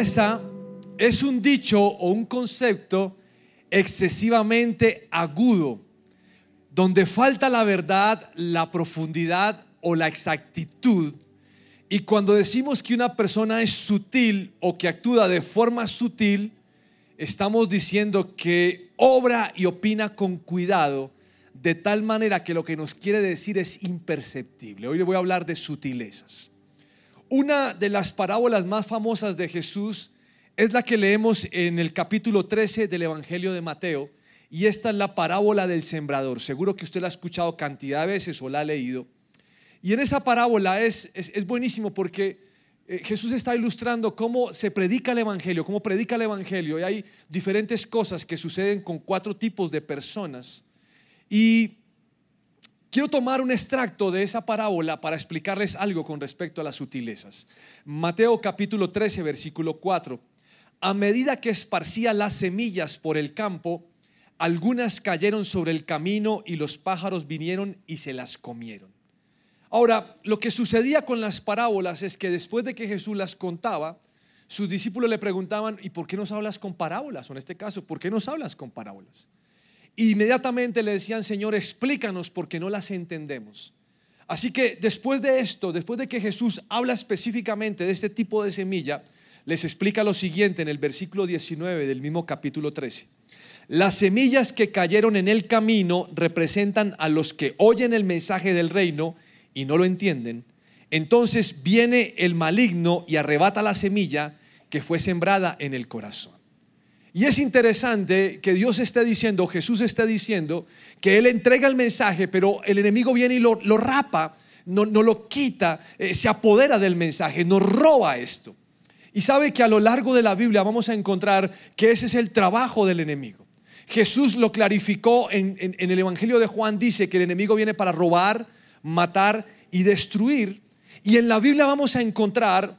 es un dicho o un concepto excesivamente agudo, donde falta la verdad, la profundidad o la exactitud. Y cuando decimos que una persona es sutil o que actúa de forma sutil, estamos diciendo que obra y opina con cuidado, de tal manera que lo que nos quiere decir es imperceptible. Hoy le voy a hablar de sutilezas. Una de las parábolas más famosas de Jesús es la que leemos en el capítulo 13 del Evangelio de Mateo. Y esta es la parábola del sembrador. Seguro que usted la ha escuchado cantidad de veces o la ha leído. Y en esa parábola es, es, buenísimo porque eh, Jesús está ilustrando cómo se predica el Evangelio, cómo predica el Evangelio. Y hay diferentes cosas que suceden con cuatro tipos de personas. Y Quiero tomar un extracto de esa parábola para explicarles algo con respecto a las sutilezas. Mateo capítulo 13, versículo 4. A medida que esparcía las semillas por el campo, algunas cayeron sobre el camino y los pájaros vinieron y se las comieron. Ahora, lo que sucedía con las parábolas es que después de que Jesús las contaba, sus discípulos le preguntaban, ¿y por qué nos hablas con parábolas? O en este caso, ¿por qué nos hablas con parábolas? Inmediatamente le decían, Señor, explícanos porque no las entendemos. Así que después de esto, después de que Jesús habla específicamente de este tipo de semilla, les explica lo siguiente en el versículo 19 del mismo capítulo 13. Las semillas que cayeron en el camino representan a los que oyen el mensaje del reino y no lo entienden. Entonces viene el maligno y arrebata la semilla que fue sembrada en el corazón. Y es interesante que Dios esté diciendo, Jesús esté diciendo, que Él entrega el mensaje, pero el enemigo viene y lo, rapa, no, lo quita, eh, se apodera del mensaje, nos roba esto. Y sabe que a lo largo de la Biblia vamos a encontrar que ese es el trabajo del enemigo. Jesús lo clarificó en el Evangelio de Juan, dice que el enemigo viene para robar, matar y destruir. Y en la Biblia vamos a encontrar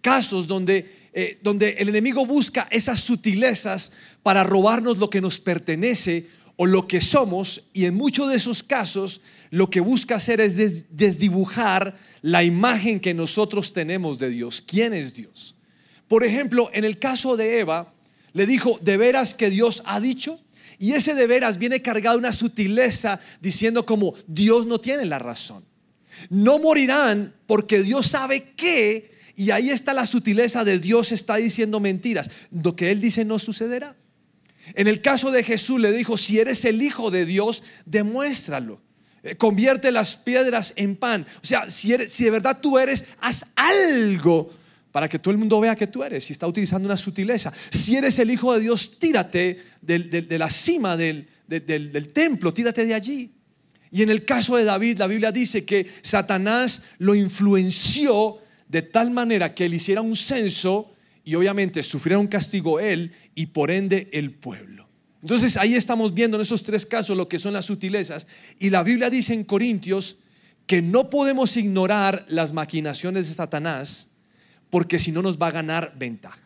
casos donde eh, donde el enemigo busca esas sutilezas para robarnos lo que nos pertenece o lo que somos y en muchos de esos casos lo que busca hacer es desdibujar la imagen que nosotros tenemos de Dios. ¿Quién es Dios? Por ejemplo, en el caso de Eva, le dijo, ¿de veras que Dios ha dicho? Y ese de veras viene cargado una sutileza diciendo como Dios no tiene la razón. No morirán porque Dios sabe que y ahí está la sutileza de Dios está diciendo mentiras. Lo que Él dice no sucederá. En el caso de Jesús le dijo, si eres el Hijo de Dios, demuéstralo. Eh, convierte las piedras en pan. O sea, si, si de verdad tú eres, haz algo para que todo el mundo vea que tú eres. Si está utilizando una sutileza. Si eres el Hijo de Dios, tírate de, la cima del, del templo, tírate de allí. Y en el caso de David, la Biblia dice que Satanás lo influenció de tal manera que él hiciera un censo y obviamente sufriera un castigo él y por ende el pueblo. Entonces ahí estamos viendo en esos tres casos lo que son las sutilezas y la Biblia dice en Corintios que no podemos ignorar las maquinaciones de Satanás porque si no nos va a ganar ventaja.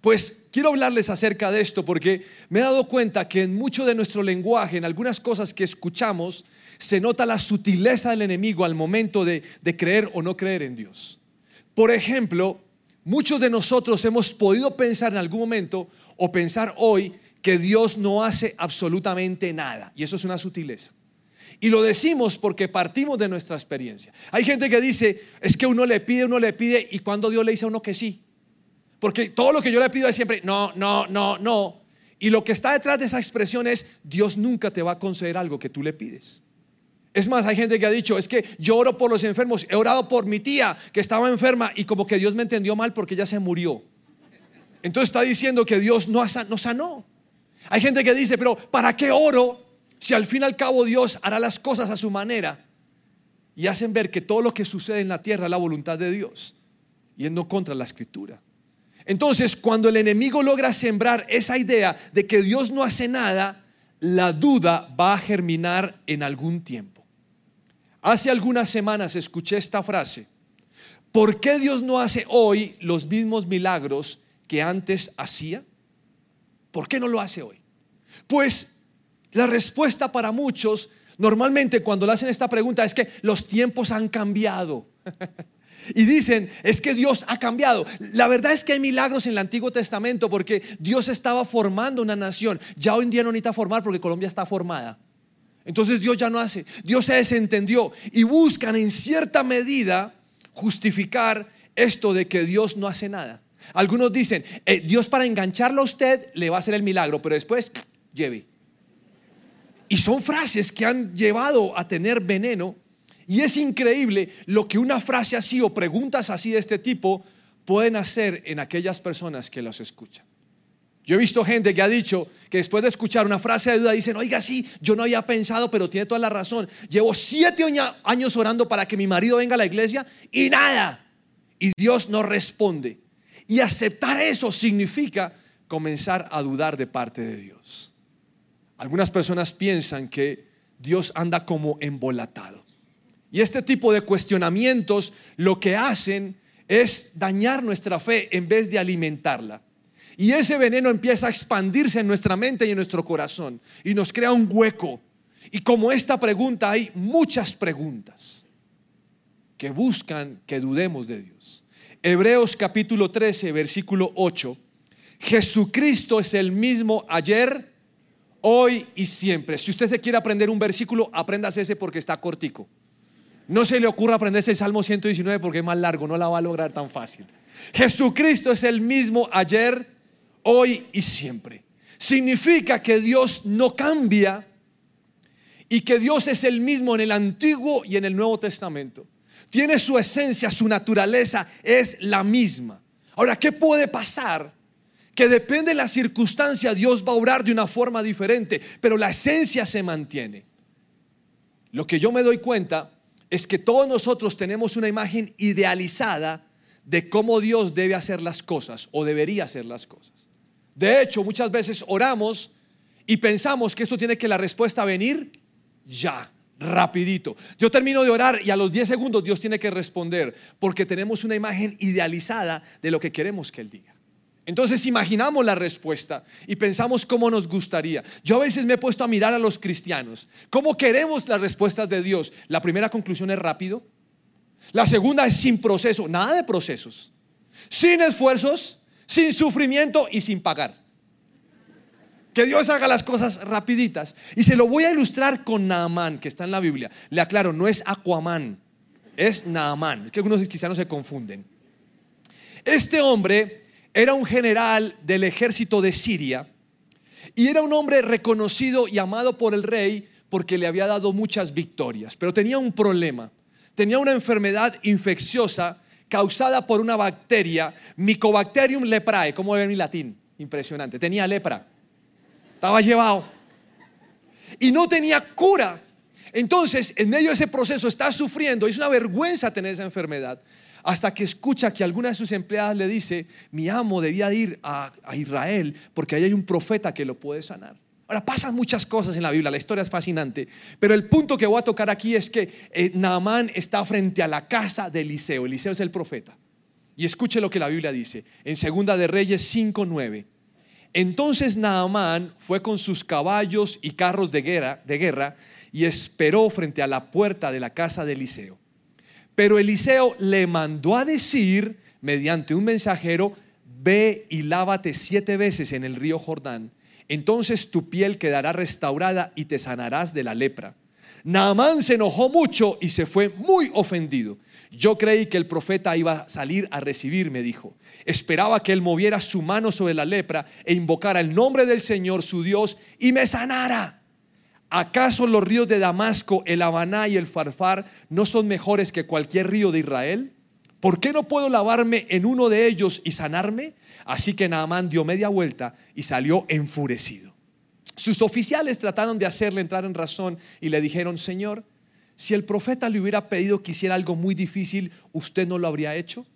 Pues quiero hablarles acerca de esto porque me he dado cuenta que en mucho de nuestro lenguaje, en algunas cosas que escuchamos, se nota la sutileza del enemigo al momento de, de creer o no creer en Dios. Por ejemplo, muchos de nosotros hemos podido pensar en algún momento o pensar hoy que Dios no hace absolutamente nada. Y eso es una sutileza. Y lo decimos porque partimos de nuestra experiencia. Hay gente que dice, es que uno le pide, uno le pide, y cuando Dios le dice a uno que sí. Porque todo lo que yo le pido es siempre, no, no, no, no. Y lo que está detrás de esa expresión es, Dios nunca te va a conceder algo que tú le pides. Es más, hay gente que ha dicho, es que yo oro por los enfermos, he orado por mi tía que estaba enferma y como que Dios me entendió mal porque ella se murió. Entonces está diciendo que Dios no, sanó. Hay gente que dice, pero ¿para qué oro si al fin y al cabo Dios hará las cosas a su manera? Y hacen ver que todo lo que sucede en la tierra es la voluntad de Dios, yendo contra la escritura. Entonces, cuando el enemigo logra sembrar esa idea de que Dios no hace nada, la duda va a germinar en algún tiempo. Hace algunas semanas escuché esta frase. ¿Por qué Dios no hace hoy los mismos milagros que antes hacía? ¿Por qué no lo hace hoy? Pues la respuesta para muchos, normalmente cuando le hacen esta pregunta es que los tiempos han cambiado. Y dicen, es que Dios ha cambiado. La verdad es que hay milagros en el Antiguo Testamento porque Dios estaba formando una nación. Ya hoy en día no necesita formar porque Colombia está formada. Entonces Dios ya no hace. Dios se desentendió y buscan en cierta medida justificar esto de que Dios no hace nada. Algunos dicen, eh, Dios para engancharlo a usted le va a hacer el milagro, pero después lleve. Y son frases que han llevado a tener veneno. Y es increíble lo que una frase así o preguntas así de este tipo pueden hacer en aquellas personas que los escuchan. Yo he visto gente que ha dicho que después de escuchar una frase de duda dicen, oiga, sí, yo no había pensado, pero tiene toda la razón. Llevo siete años orando para que mi marido venga a la iglesia y nada. Y Dios no responde. Y aceptar eso significa comenzar a dudar de parte de Dios. Algunas personas piensan que Dios anda como embolatado. Y este tipo de cuestionamientos lo que hacen es dañar nuestra fe en vez de alimentarla. Y ese veneno empieza a expandirse en nuestra mente y en nuestro corazón y nos crea un hueco. Y como esta pregunta hay muchas preguntas que buscan que dudemos de Dios. Hebreos capítulo 13, versículo 8. Jesucristo es el mismo ayer, hoy y siempre. Si usted se quiere aprender un versículo, apréndase ese porque está cortico. No se le ocurra aprenderse el Salmo 119 porque es más largo, no la va a lograr tan fácil. Jesucristo es el mismo ayer, hoy y siempre. Significa que Dios no cambia y que Dios es el mismo en el Antiguo y en el Nuevo Testamento. Tiene su esencia, su naturaleza es la misma. Ahora, ¿qué puede pasar? Que depende de la circunstancia, Dios va a obrar de una forma diferente, pero la esencia se mantiene. Lo que yo me doy cuenta es que todos nosotros tenemos una imagen idealizada de cómo Dios debe hacer las cosas o debería hacer las cosas. De hecho, muchas veces oramos y pensamos que esto tiene que la respuesta venir ya, rapidito. Yo termino de orar y a los 10 segundos Dios tiene que responder porque tenemos una imagen idealizada de lo que queremos que Él diga. Entonces imaginamos la respuesta y pensamos cómo nos gustaría. Yo a veces me he puesto a mirar a los cristianos, cómo queremos las respuestas de Dios. La primera conclusión es rápido. La segunda es sin proceso, nada de procesos. Sin esfuerzos, sin sufrimiento y sin pagar. Que Dios haga las cosas rapiditas. Y se lo voy a ilustrar con Naamán, que está en la Biblia. Le aclaro, no es Aquaman, es Naamán. Es que algunos cristianos se confunden. Este hombre era un general del ejército de Siria y era un hombre reconocido y amado por el rey porque le había dado muchas victorias. Pero tenía un problema. Tenía una enfermedad infecciosa causada por una bacteria, Mycobacterium leprae, como ven en latín, impresionante, tenía lepra, estaba llevado. Y no tenía cura. Entonces, en medio de ese proceso está sufriendo, es una vergüenza tener esa enfermedad, hasta que escucha que alguna de sus empleadas le dice, mi amo debía ir a, a Israel porque ahí hay un profeta que lo puede sanar. Ahora pasan muchas cosas en la Biblia, la historia es fascinante, pero el punto que voy a tocar aquí es que eh, Naamán está frente a la casa de Eliseo. Eliseo es el profeta. Y escuche lo que la Biblia dice en Segunda de Reyes 5:9. Entonces Naamán fue con sus caballos y carros de guerra, de guerra y esperó frente a la puerta de la casa de Eliseo. Pero Eliseo le mandó a decir mediante un mensajero, ve y lávate siete veces en el río Jordán entonces tu piel quedará restaurada y te sanarás de la lepra. Naamán se enojó mucho y se fue muy ofendido. Yo creí que el profeta iba a salir a recibirme, dijo. Esperaba que él moviera su mano sobre la lepra e invocara el nombre del Señor, su Dios, y me sanara. ¿Acaso los ríos de Damasco, el Habaná y el Farfar no son mejores que cualquier río de Israel? ¿Por qué no puedo lavarme en uno de ellos y sanarme? Así que Naamán dio media vuelta y salió enfurecido. Sus oficiales trataron de hacerle entrar en razón y le dijeron, Señor, si el profeta le hubiera pedido que hiciera algo muy difícil, ¿usted no lo habría hecho?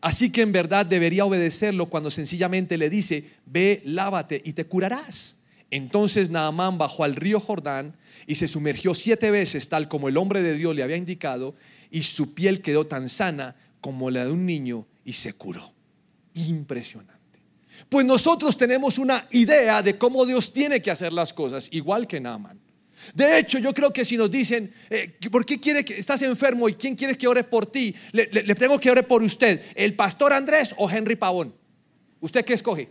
Así que en verdad debería obedecerlo cuando sencillamente le dice, ve, lávate y te curarás. Entonces Naamán bajó al río Jordán y se sumergió siete veces tal como el hombre de Dios le había indicado y su piel quedó tan sana como la de un niño y se curó. Impresionante. Pues nosotros tenemos una idea de cómo Dios tiene que hacer las cosas, igual que Naaman. De hecho, yo creo que si nos dicen, eh, ¿por qué quiere que estás enfermo y quién quiere que ore por ti? Le, tengo que ore por usted, el pastor Andrés o Henry Pavón. ¿Usted qué escoge?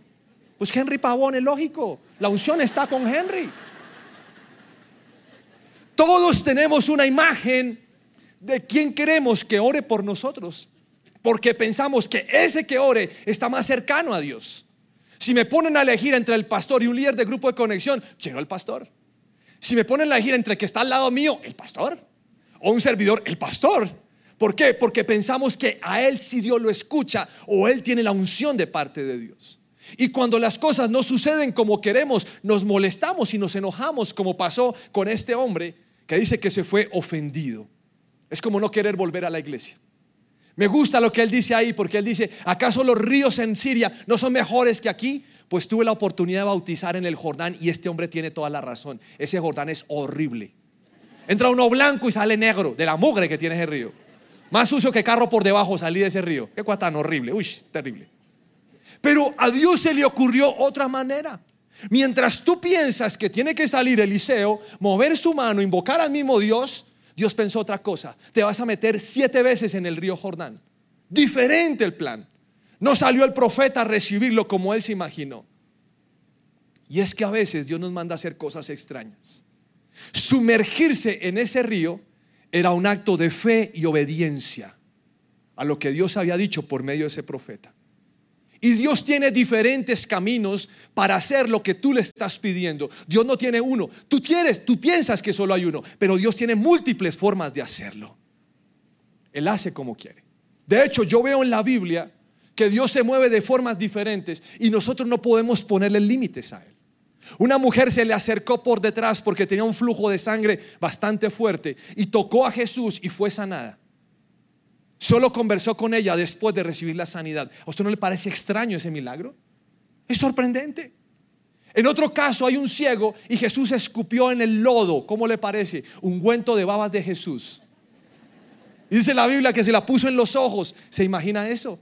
Pues Henry Pavón es lógico. La unción está con Henry. Todos tenemos una imagen de quién queremos que ore por nosotros, porque pensamos que ese que ore está más cercano a Dios. Si me ponen a elegir entre el pastor y un líder de grupo de conexión, quiero el pastor. Si me ponen a elegir entre el que está al lado mío, el pastor, o un servidor, el pastor. ¿Por qué? Porque pensamos que a él si Dios lo escucha o él tiene la unción de parte de Dios. Y cuando las cosas no suceden como queremos, nos molestamos y nos enojamos como pasó con este hombre que dice que se fue ofendido. Es como no querer volver a la iglesia. Me gusta lo que él dice ahí porque él dice, ¿acaso los ríos en Siria no son mejores que aquí? Pues tuve la oportunidad de bautizar en el Jordán y este hombre tiene toda la razón. Ese Jordán es horrible. Entra uno blanco y sale negro de la mugre que tiene ese río. Más sucio que carro por debajo salí de ese río. Qué cosa tan horrible. Uy, terrible. Pero a Dios se le ocurrió otra manera. Mientras tú piensas que tiene que salir Eliseo, mover su mano, invocar al mismo Dios, Dios pensó otra cosa. Te vas a meter siete veces en el río Jordán. Diferente el plan. No salió el profeta a recibirlo como él se imaginó. Y es que a veces Dios nos manda a hacer cosas extrañas. Sumergirse en ese río era un acto de fe y obediencia a lo que Dios había dicho por medio de ese profeta. Y Dios tiene diferentes caminos para hacer lo que tú le estás pidiendo. Dios no tiene uno. Tú quieres, tú piensas que solo hay uno, pero Dios tiene múltiples formas de hacerlo. Él hace como quiere. De hecho, yo veo en la Biblia que Dios se mueve de formas diferentes y nosotros no podemos ponerle límites a Él. Una mujer se le acercó por detrás porque tenía un flujo de sangre bastante fuerte y tocó a Jesús y fue sanada. Solo conversó con ella después de recibir la sanidad. ¿A usted no le parece extraño ese milagro? Es sorprendente. En otro caso hay un ciego y Jesús escupió en el lodo. ¿Cómo le parece? Un guento de babas de Jesús. dice la Biblia que se la puso en los ojos. ¿Se imagina eso?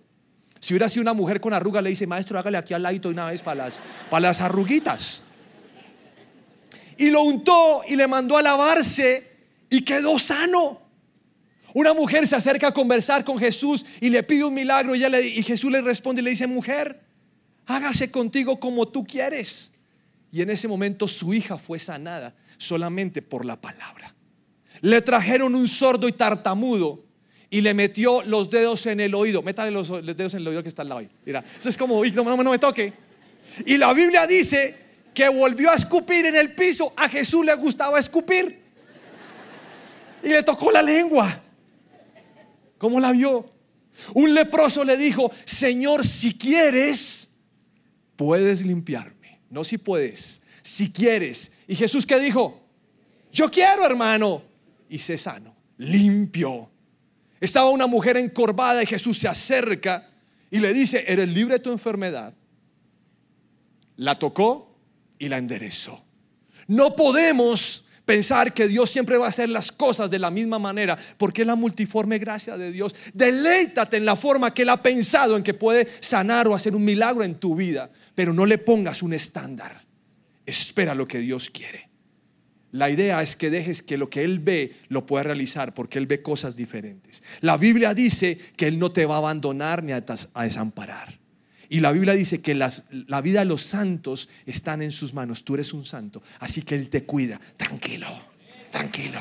Si hubiera sido una mujer con arruga, le dice, maestro, hágale aquí al ladito una vez para las, para las arruguitas. Y lo untó y le mandó a lavarse y quedó sano. Una mujer se acerca a conversar con Jesús y le pide un milagro y, le, Jesús le responde y le dice, mujer, hágase contigo como tú quieres. Y en ese momento su hija fue sanada solamente por la palabra. Le trajeron un sordo y tartamudo y le metió los dedos en el oído. Métale los, dedos en el oído que está al lado ahí. Mira, eso es como, no me toque. Y la Biblia dice que volvió a escupir en el piso. A Jesús le gustaba escupir. Y le tocó la lengua. ¿Cómo la vio? Un leproso le dijo, Señor, si quieres, puedes limpiarme. No si puedes, si quieres. Y Jesús que dijo, yo quiero, hermano. Y se sano, limpio. Estaba una mujer encorvada y Jesús se acerca y le dice, eres libre de tu enfermedad. La tocó y la enderezó. No podemos pensar que Dios siempre va a hacer las cosas de la misma manera, porque es la multiforme gracia de Dios. Deleítate en la forma que Él ha pensado en que puede sanar o hacer un milagro en tu vida, pero no le pongas un estándar. Espera lo que Dios quiere. La idea es que dejes que lo que Él ve lo pueda realizar porque Él ve cosas diferentes. La Biblia dice que Él no te va a abandonar ni a, desamparar. Y la Biblia dice que la vida de los santos están en sus manos. Tú eres un santo, así que Él te cuida. Tranquilo, tranquilo.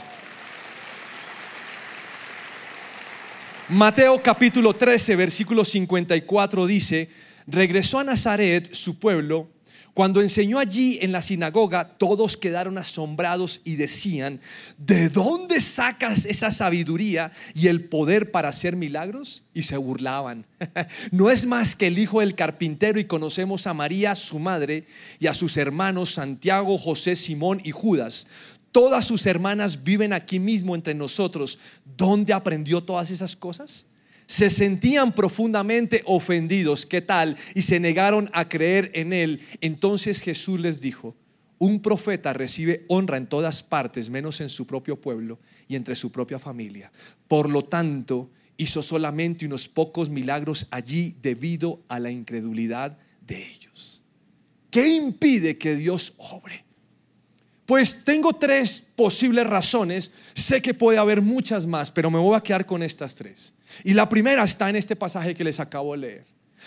Mateo capítulo 13, versículo 54 dice, regresó a Nazaret, su pueblo, cuando enseñó allí en la sinagoga, todos quedaron asombrados y decían, ¿de dónde sacas esa sabiduría y el poder para hacer milagros? Y se burlaban. no es más que el hijo del carpintero y conocemos a María, su madre, y a sus hermanos Santiago, José, Simón y Judas. Todas sus hermanas viven aquí mismo entre nosotros. ¿Dónde aprendió todas esas cosas? Se sentían profundamente ofendidos, ¿qué tal? Y se negaron a creer en él. Entonces Jesús les dijo, un profeta recibe honra en todas partes, menos en su propio pueblo y entre su propia familia. Por lo tanto, hizo solamente unos pocos milagros allí debido a la incredulidad de ellos. ¿Qué impide que Dios obre? Pues tengo tres posibles razones. Sé que puede haber muchas más, pero me voy a quedar con estas tres. Y la primera está en este pasaje que les acabo de leer.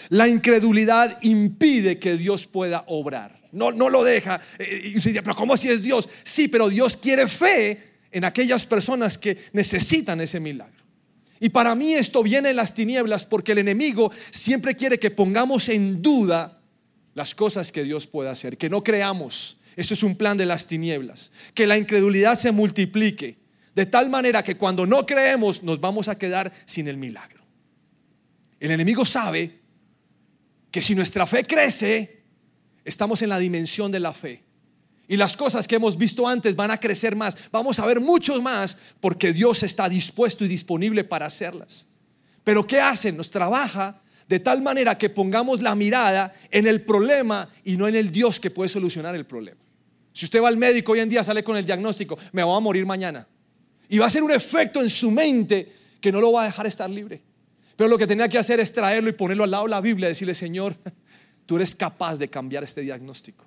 La incredulidad impide que Dios pueda obrar. No, no lo deja. Eh, y usted dice, pero ¿cómo si es Dios? Sí, pero Dios quiere fe en aquellas personas que necesitan ese milagro. Y para mí esto viene en las tinieblas porque el enemigo siempre quiere que pongamos en duda las cosas que Dios puede hacer, que no creamos. Eso es un plan de las tinieblas. Que la incredulidad se multiplique de tal manera que cuando no creemos nos vamos a quedar sin el milagro. El enemigo sabe que si nuestra fe crece, estamos en la dimensión de la fe. Y las cosas que hemos visto antes van a crecer más. Vamos a ver mucho más porque Dios está dispuesto y disponible para hacerlas. Pero ¿qué hace? Nos trabaja de tal manera que pongamos la mirada en el problema y no en el Dios que puede solucionar el problema. Si usted va al médico hoy en día sale con el diagnóstico, me voy a morir mañana. Y va a ser un efecto en su mente que no lo va a dejar estar libre. Pero lo que tenía que hacer es traerlo y ponerlo al lado de la Biblia y decirle, Señor, tú eres capaz de cambiar este diagnóstico.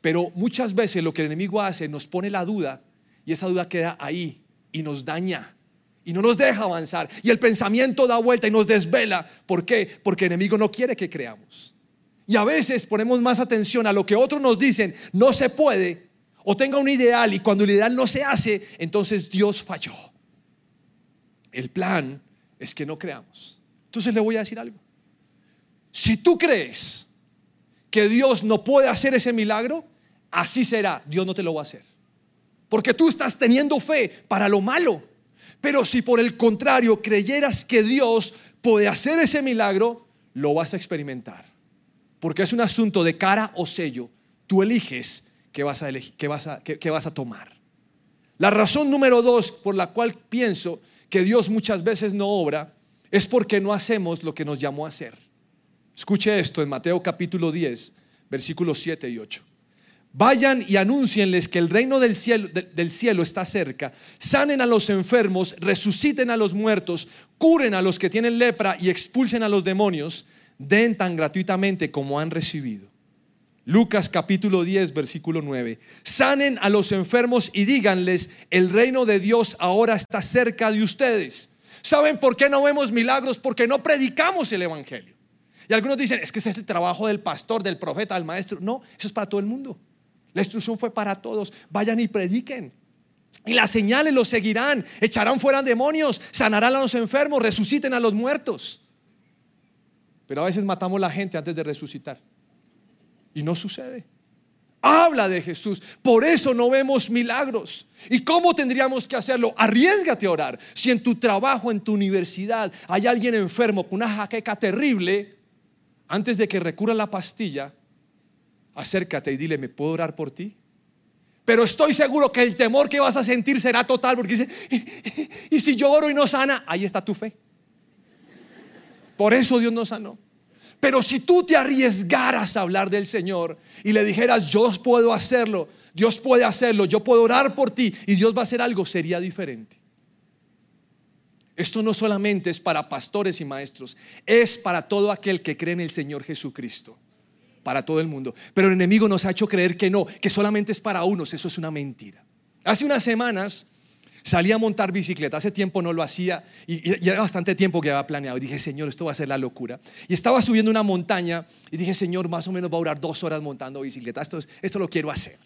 Pero muchas veces lo que el enemigo hace nos pone la duda y esa duda queda ahí y nos daña y no nos deja avanzar. Y el pensamiento da vuelta y nos desvela. ¿Por qué? Porque el enemigo no quiere que creamos. Y a veces ponemos más atención a lo que otros nos dicen, no se puede, o tenga un ideal y cuando el ideal no se hace, entonces Dios falló. El plan es que no creamos. Entonces le voy a decir algo. Si tú crees que Dios no puede hacer ese milagro, así será. Dios no te lo va a hacer. Porque tú estás teniendo fe para lo malo. Pero si por el contrario creyeras que Dios puede hacer ese milagro, lo vas a experimentar. Porque es un asunto de cara o sello. Tú eliges qué vas a, elegir, vas a, vas a tomar. La razón número dos por la cual pienso que Dios muchas veces no obra es porque no hacemos lo que nos llamó a hacer. Escuche esto en Mateo capítulo 10, versículos 7 y 8. Vayan y anúncienles que el reino del cielo, del cielo está cerca. Sanen a los enfermos, resuciten a los muertos, curen a los que tienen lepra y expulsen a los demonios. Den tan gratuitamente como han recibido. Lucas capítulo 10, versículo 9. Sanen a los enfermos y díganles, el reino de Dios ahora está cerca de ustedes. ¿Saben por qué no vemos milagros? Porque no predicamos el Evangelio. Y algunos dicen, es que ese es el trabajo del pastor, del profeta, del maestro. No, eso es para todo el mundo. La instrucción fue para todos. Vayan y prediquen. Y las señales los seguirán. Echarán fuera demonios, sanarán a los enfermos, resuciten a los muertos. Pero a veces matamos a la gente antes de resucitar. Y no sucede. Habla de Jesús. Por eso no vemos milagros. ¿Y cómo tendríamos que hacerlo? Arriesgate a orar. Si en tu trabajo, en tu universidad, hay alguien enfermo con una jaqueca terrible, antes de que recurra la pastilla, acércate y dile, ¿me puedo orar por ti? Pero estoy seguro que el temor que vas a sentir será total porque dice, y, si yo oro y no sana, ahí está tu fe. Por eso Dios no sanó. Pero si tú te arriesgaras a hablar del Señor y le dijeras, yo puedo hacerlo, Dios puede hacerlo, yo puedo orar por ti y Dios va a hacer algo, sería diferente. Esto no solamente es para pastores y maestros, es para todo aquel que cree en el Señor Jesucristo para todo el mundo. Pero el enemigo nos ha hecho creer que no, que solamente es para unos. Eso es una mentira. Hace unas semanas salí a montar bicicleta. Hace tiempo no lo hacía y, era bastante tiempo que había planeado. Y dije, Señor, esto va a ser la locura. Y estaba subiendo una montaña y dije, Señor, más o menos va a durar dos horas montando bicicleta. Esto, esto lo quiero hacer.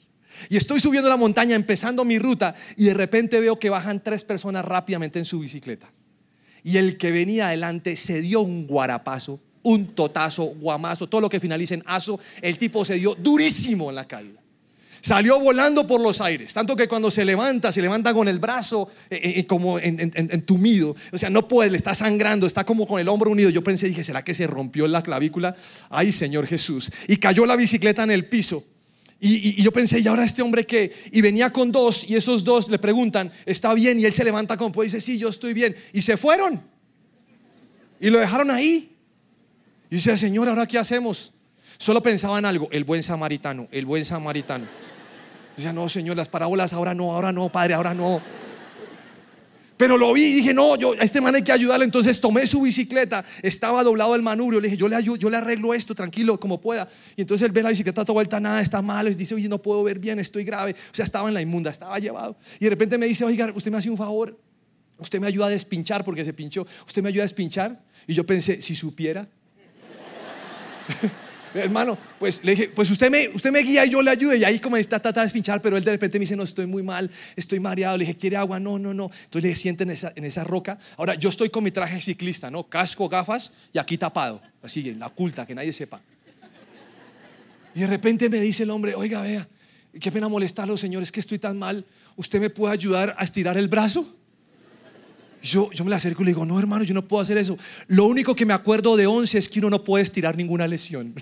Y estoy subiendo la montaña, empezando mi ruta, y de repente veo que bajan tres personas rápidamente en su bicicleta. Y el que venía adelante se dio un guarapazo un totazo, guamazo, todo lo que finalice en aso, el tipo se dio durísimo en la caída. Salió volando por los aires, tanto que cuando se levanta, se levanta con el brazo eh, eh, eh, como entumido, o sea, no puede, le está sangrando, está como con el hombro unido. Yo pensé, dije, ¿será que se rompió la clavícula? Ay, Señor Jesús. Y cayó la bicicleta en el piso. Y, yo pensé, ¿y ahora este hombre qué? Y venía con dos, y esos dos le preguntan, ¿está bien? Y él se levanta como puede, dice, sí, yo estoy bien. Y se fueron. Y lo dejaron ahí. Y dice, Señor, ¿ahora qué hacemos? Solo pensaba en algo, el buen samaritano, el buen samaritano. Dice, no, Señor, las parábolas ahora no, ahora no, Padre, ahora no. Pero lo vi y dije, no, yo, a este man hay que ayudarle. Entonces tomé su bicicleta, estaba doblado el manubrio. Le dije, yo le, ayudo, yo le arreglo esto tranquilo, como pueda. Y entonces él ve la bicicleta toda vuelta, nada, está mal. Y dice, oye, no puedo ver bien, estoy grave. O sea, estaba en la inmunda, estaba llevado. Y de repente me dice, oiga, usted me hace un favor. Usted me ayuda a despinchar porque se pinchó. Usted me ayuda a despinchar. Y yo pensé, si supiera. Hermano, pues le dije, pues usted me, usted me guía y yo le ayudo. Y ahí como está tratando de despinchar, pero él de repente me dice, no, estoy muy mal, estoy mareado. Le dije, ¿quiere agua? No, no, no. Entonces le siente en esa, en esa roca. Ahora, yo estoy con mi traje ciclista, ¿no? Casco, gafas y aquí tapado. Así, en la oculta, que nadie sepa. Y de repente me dice el hombre, oiga, vea, qué pena molestarlo, señor, es que estoy tan mal. ¿Usted me puede ayudar a estirar el brazo? Yo, yo me le acerco y le digo, no hermano, yo no puedo hacer eso. Lo único que me acuerdo de once es que uno no puede estirar ninguna lesión.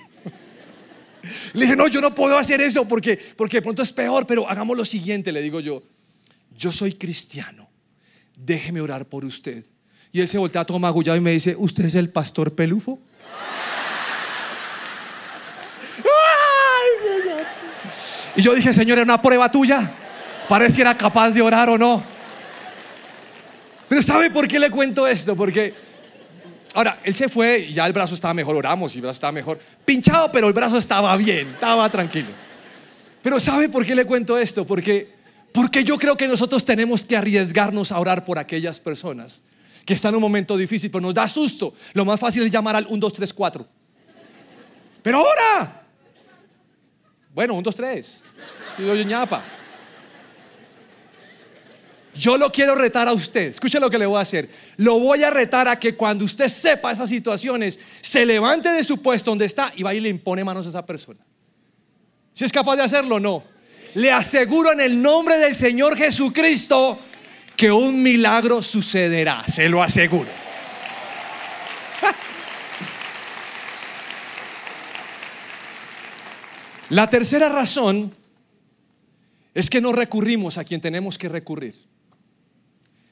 Le dije, no, yo no puedo hacer eso porque, porque de pronto es peor, pero hagamos lo siguiente, le digo yo. Yo soy cristiano, déjeme orar por usted. Y él se voltea todo magullado y me dice, ¿usted es el pastor pelufo? Y yo dije, Señor, era una prueba tuya. Pareciera capaz de orar o no. Pero ¿sabe por qué le cuento esto? Porque ahora él se fue y ya el brazo estaba mejor, oramos y el brazo estaba mejor. Pinchado, pero el brazo estaba bien, estaba tranquilo. Pero ¿sabe por qué le cuento esto? Porque, porque yo creo que nosotros tenemos que arriesgarnos a orar por aquellas personas que están en un momento difícil, pero nos da susto. Lo más fácil es llamar al 1, 2, 3, 4. Pero ahora. Bueno, 1, 2, 3. Y doy ñapa. Yo lo quiero retar a usted. Escuche lo que le voy a hacer. Lo voy a retar a que cuando usted sepa esas situaciones, se levante de su puesto donde está y va y le impone manos a esa persona. Si es capaz de hacerlo, no. Le aseguro en el nombre del Señor Jesucristo que un milagro sucederá. Se lo aseguro. La tercera razón es que no recurrimos a quien tenemos que recurrir.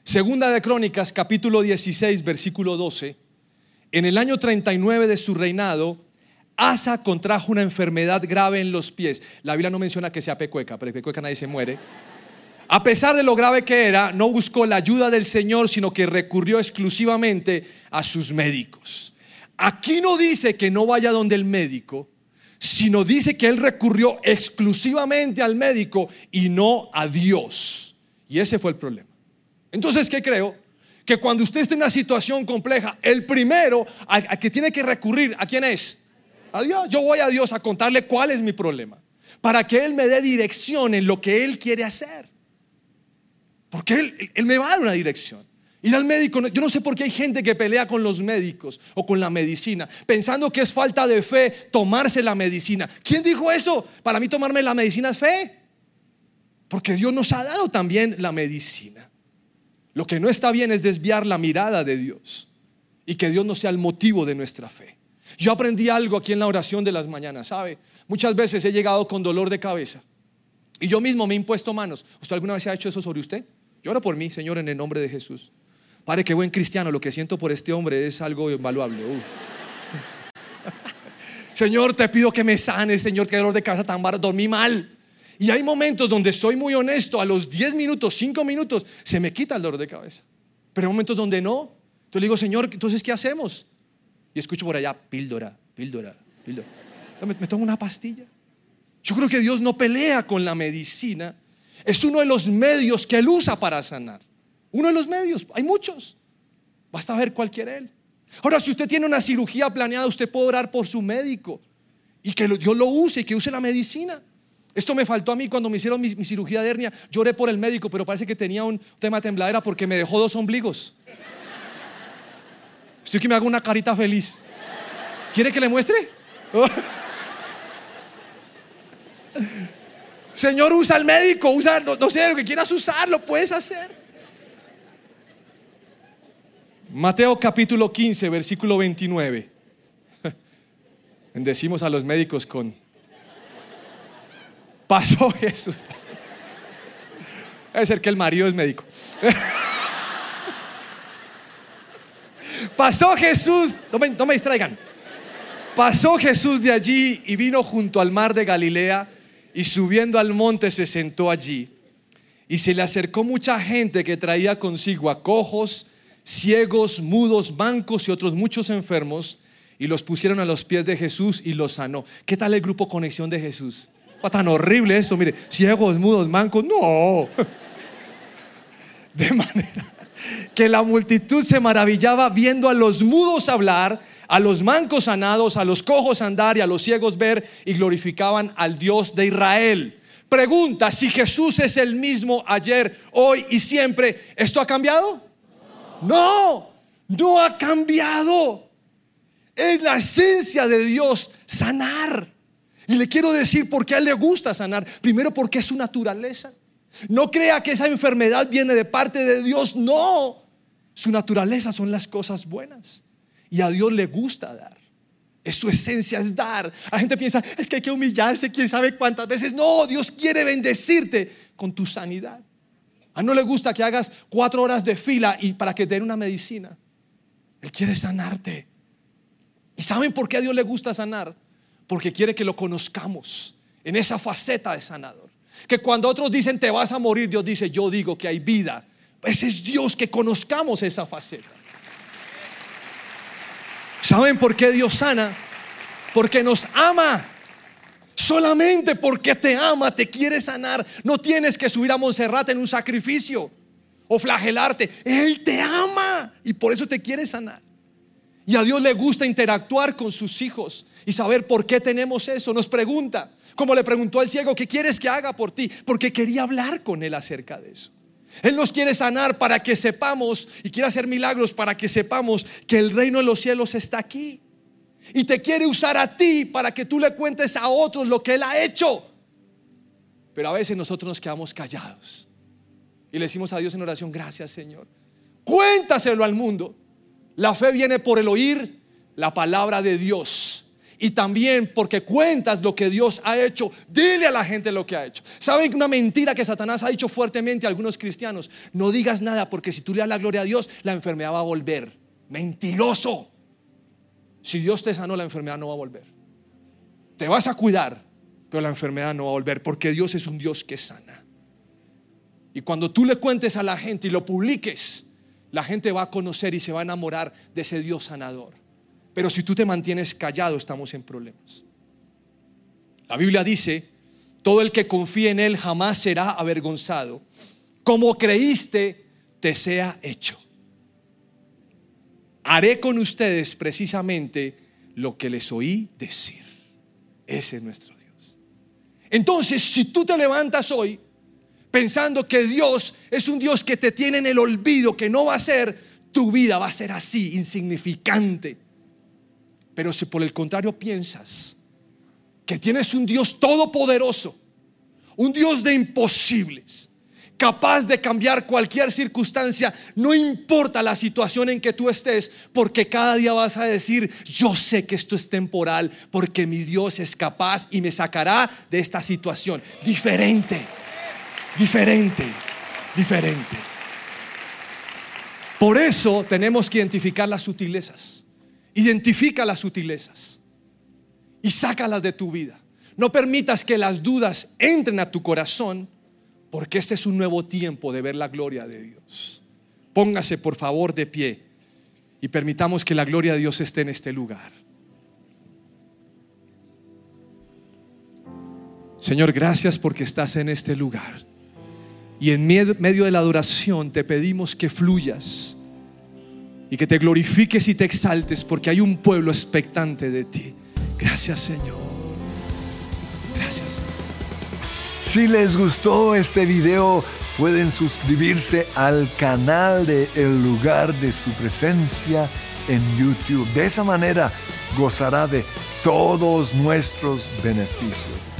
Segunda de Crónicas, capítulo 16, versículo 12. En el año 39 de su reinado, Asa contrajo una enfermedad grave en los pies. La Biblia no menciona que sea pecueca, pero pecueca nadie se muere. A pesar de lo grave que era, no buscó la ayuda del Señor, sino que recurrió exclusivamente a sus médicos. Aquí no dice que no vaya donde el médico, sino dice que él recurrió exclusivamente al médico y no a Dios. Y ese fue el problema. Entonces, ¿qué creo? Que cuando usted esté en una situación compleja, el primero a, que tiene que recurrir, ¿a quién es? A Dios. Yo voy a Dios a contarle cuál es mi problema. Para que Él me dé dirección en lo que Él quiere hacer. Porque Él, él me va a dar una dirección. Ir al médico, yo no sé por qué hay gente que pelea con los médicos o con la medicina, pensando que es falta de fe tomarse la medicina. ¿Quién dijo eso? Para mí tomarme la medicina es fe. Porque Dios nos ha dado también la medicina. Lo que no está bien es desviar la mirada de Dios y que Dios no sea el motivo de nuestra fe. Yo aprendí algo aquí en la oración de las mañanas, ¿sabe? Muchas veces he llegado con dolor de cabeza y yo mismo me he impuesto manos. ¿Usted alguna vez ha hecho eso sobre usted? Llora por mí, Señor, en el nombre de Jesús. Padre, qué buen cristiano, lo que siento por este hombre es algo invaluable. Uh. Señor, te pido que me sanes, Señor, qué dolor de cabeza tan barato, dormí mal. Y hay momentos donde soy muy honesto, a los 10 minutos, 5 minutos, se me quita el dolor de cabeza. Pero hay momentos donde no. Entonces le digo, Señor, entonces, ¿qué hacemos? Y escucho por allá, píldora, píldora, píldora. Me, tomo una pastilla. Yo creo que Dios no pelea con la medicina. Es uno de los medios que Él usa para sanar. Uno de los medios, hay muchos. Basta ver cuál quiere Él. Ahora, si usted tiene una cirugía planeada, usted puede orar por su médico y que Dios lo use y que use la medicina. Esto me faltó a mí cuando me hicieron mi, cirugía de hernia. Lloré por el médico, pero parece que tenía un tema de tembladera porque me dejó dos ombligos. Estoy que me hago una carita feliz. ¿Quiere que le muestre? Señor, usa el médico, usa, no, no sé, lo que quieras usar, lo puedes hacer. Mateo capítulo 15, versículo 29. Bendecimos a los médicos con Pasó Jesús. Debe ser que el marido es médico. Pasó Jesús, no me, distraigan. Pasó Jesús de allí y vino junto al mar de Galilea y subiendo al monte se sentó allí. Y se le acercó mucha gente que traía consigo a cojos, ciegos, mudos, mancos y otros muchos enfermos, y los pusieron a los pies de Jesús y los sanó. ¿Qué tal el grupo Conexión de Jesús? Va tan horrible eso, mire, ciegos, mudos, mancos, no. De manera que la multitud se maravillaba viendo a los mudos hablar, a los mancos sanados, a los cojos andar y a los ciegos ver y glorificaban al Dios de Israel. Pregunta, si Jesús es el mismo ayer, hoy y siempre, ¿esto ha cambiado? No, no ha cambiado. Es la esencia de Dios sanar. Y le quiero decir por qué a él le gusta sanar. Primero porque es su naturaleza. No crea que esa enfermedad viene de parte de Dios. No. Su naturaleza son las cosas buenas. Y a Dios le gusta dar. Es su esencia, es dar. La gente piensa, es que hay que humillarse, quién sabe cuántas veces. No, Dios quiere bendecirte con tu sanidad. A no le gusta que hagas cuatro horas de fila y para que te den una medicina. Él quiere sanarte. ¿Y saben por qué a Dios le gusta sanar? Porque quiere que lo conozcamos en esa faceta de sanador. Que cuando otros dicen te vas a morir, Dios dice yo digo que hay vida. Ese es Dios, que conozcamos esa faceta. ¿Saben por qué Dios sana? Porque nos ama. Solamente porque te ama, te quiere sanar. No tienes que subir a Monserrate en un sacrificio o flagelarte. Él te ama y por eso te quiere sanar. Y a Dios le gusta interactuar con sus hijos y saber por qué tenemos eso. Nos pregunta, como le preguntó al ciego, ¿qué quieres que haga por ti? Porque quería hablar con él acerca de eso. Él nos quiere sanar para que sepamos y quiere hacer milagros para que sepamos que el reino de los cielos está aquí. Y te quiere usar a ti para que tú le cuentes a otros lo que Él ha hecho. Pero a veces nosotros nos quedamos callados y le decimos a Dios en oración, gracias Señor. Cuéntaselo al mundo. La fe viene por el oír la palabra de Dios y también porque cuentas lo que Dios ha hecho. Dile a la gente lo que ha hecho. ¿Saben una mentira que Satanás ha dicho fuertemente a algunos cristianos? No digas nada porque si tú le das la gloria a Dios, la enfermedad va a volver. Mentiroso. Si Dios te sanó, la enfermedad no va a volver. Te vas a cuidar, pero la enfermedad no va a volver porque Dios es un Dios que sana. Y cuando tú le cuentes a la gente y lo publiques, la gente va a conocer y se va a enamorar de ese Dios sanador. Pero si tú te mantienes callado, estamos en problemas. La Biblia dice, todo el que confíe en Él jamás será avergonzado. Como creíste, te sea hecho. Haré con ustedes precisamente lo que les oí decir. Ese es nuestro Dios. Entonces, si tú te levantas hoy pensando que Dios es un Dios que te tiene en el olvido, que no va a ser, tu vida va a ser así, insignificante pero si por el contrario piensas que tienes un Dios todopoderoso, un Dios de imposibles, capaz de cambiar cualquier circunstancia, no importa la situación en que tú estés, porque cada día vas a decir, yo sé que esto es temporal, porque mi Dios es capaz y me sacará de esta situación. Diferente, diferente, diferente. Por eso tenemos que identificar las sutilezas. Identifica las sutilezas y sácalas de tu vida. No permitas que las dudas entren a tu corazón, porque este es un nuevo tiempo de ver la gloria de Dios. Póngase por favor de pie y permitamos que la gloria de Dios esté en este lugar. Señor, gracias porque estás en este lugar. Y en medio de la adoración te pedimos que fluyas y que te glorifiques y te exaltes porque hay un pueblo expectante de ti. Gracias Señor. Gracias. Si les gustó este video, pueden suscribirse al canal de El lugar de su presencia en YouTube. De esa manera gozará de todos nuestros beneficios.